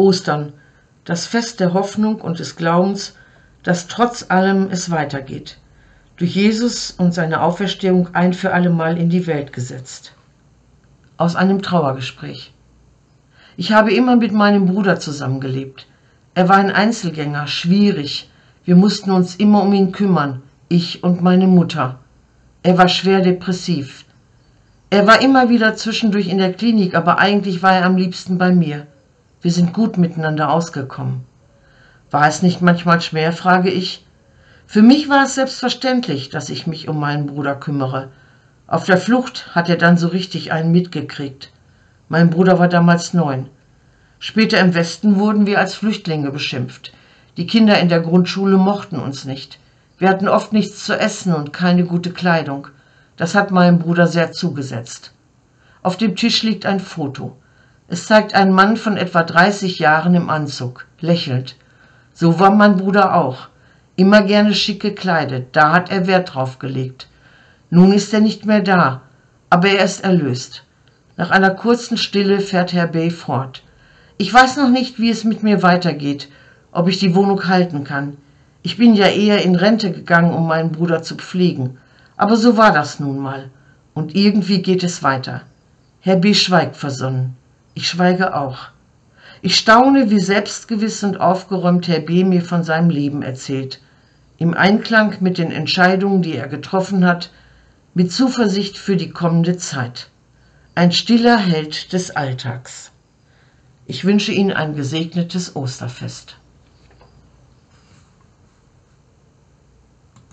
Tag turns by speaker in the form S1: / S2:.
S1: Ostern, das Fest der Hoffnung und des Glaubens, dass trotz allem es weitergeht. Durch Jesus und seine Auferstehung ein für allemal in die Welt gesetzt. Aus einem Trauergespräch. Ich habe immer mit meinem Bruder zusammengelebt. Er war ein Einzelgänger, schwierig. Wir mussten uns immer um ihn kümmern, ich und meine Mutter. Er war schwer depressiv. Er war immer wieder zwischendurch in der Klinik, aber eigentlich war er am liebsten bei mir. Wir sind gut miteinander ausgekommen. War es nicht manchmal schwer, frage ich. Für mich war es selbstverständlich, dass ich mich um meinen Bruder kümmere. Auf der Flucht hat er dann so richtig einen mitgekriegt. Mein Bruder war damals neun. Später im Westen wurden wir als Flüchtlinge beschimpft. Die Kinder in der Grundschule mochten uns nicht. Wir hatten oft nichts zu essen und keine gute Kleidung. Das hat meinem Bruder sehr zugesetzt. Auf dem Tisch liegt ein Foto. Es zeigt einen Mann von etwa 30 Jahren im Anzug, lächelnd. So war mein Bruder auch. Immer gerne schick gekleidet, da hat er Wert drauf gelegt. Nun ist er nicht mehr da, aber er ist erlöst. Nach einer kurzen Stille fährt Herr Bay fort. Ich weiß noch nicht, wie es mit mir weitergeht, ob ich die Wohnung halten kann. Ich bin ja eher in Rente gegangen, um meinen Bruder zu pflegen. Aber so war das nun mal. Und irgendwie geht es weiter. Herr B. schweigt versonnen. Ich schweige auch. Ich staune, wie selbstgewiss und aufgeräumt Herr B. mir von seinem Leben erzählt, im Einklang mit den Entscheidungen, die er getroffen hat, mit Zuversicht für die kommende Zeit. Ein stiller Held des Alltags. Ich wünsche Ihnen ein gesegnetes Osterfest.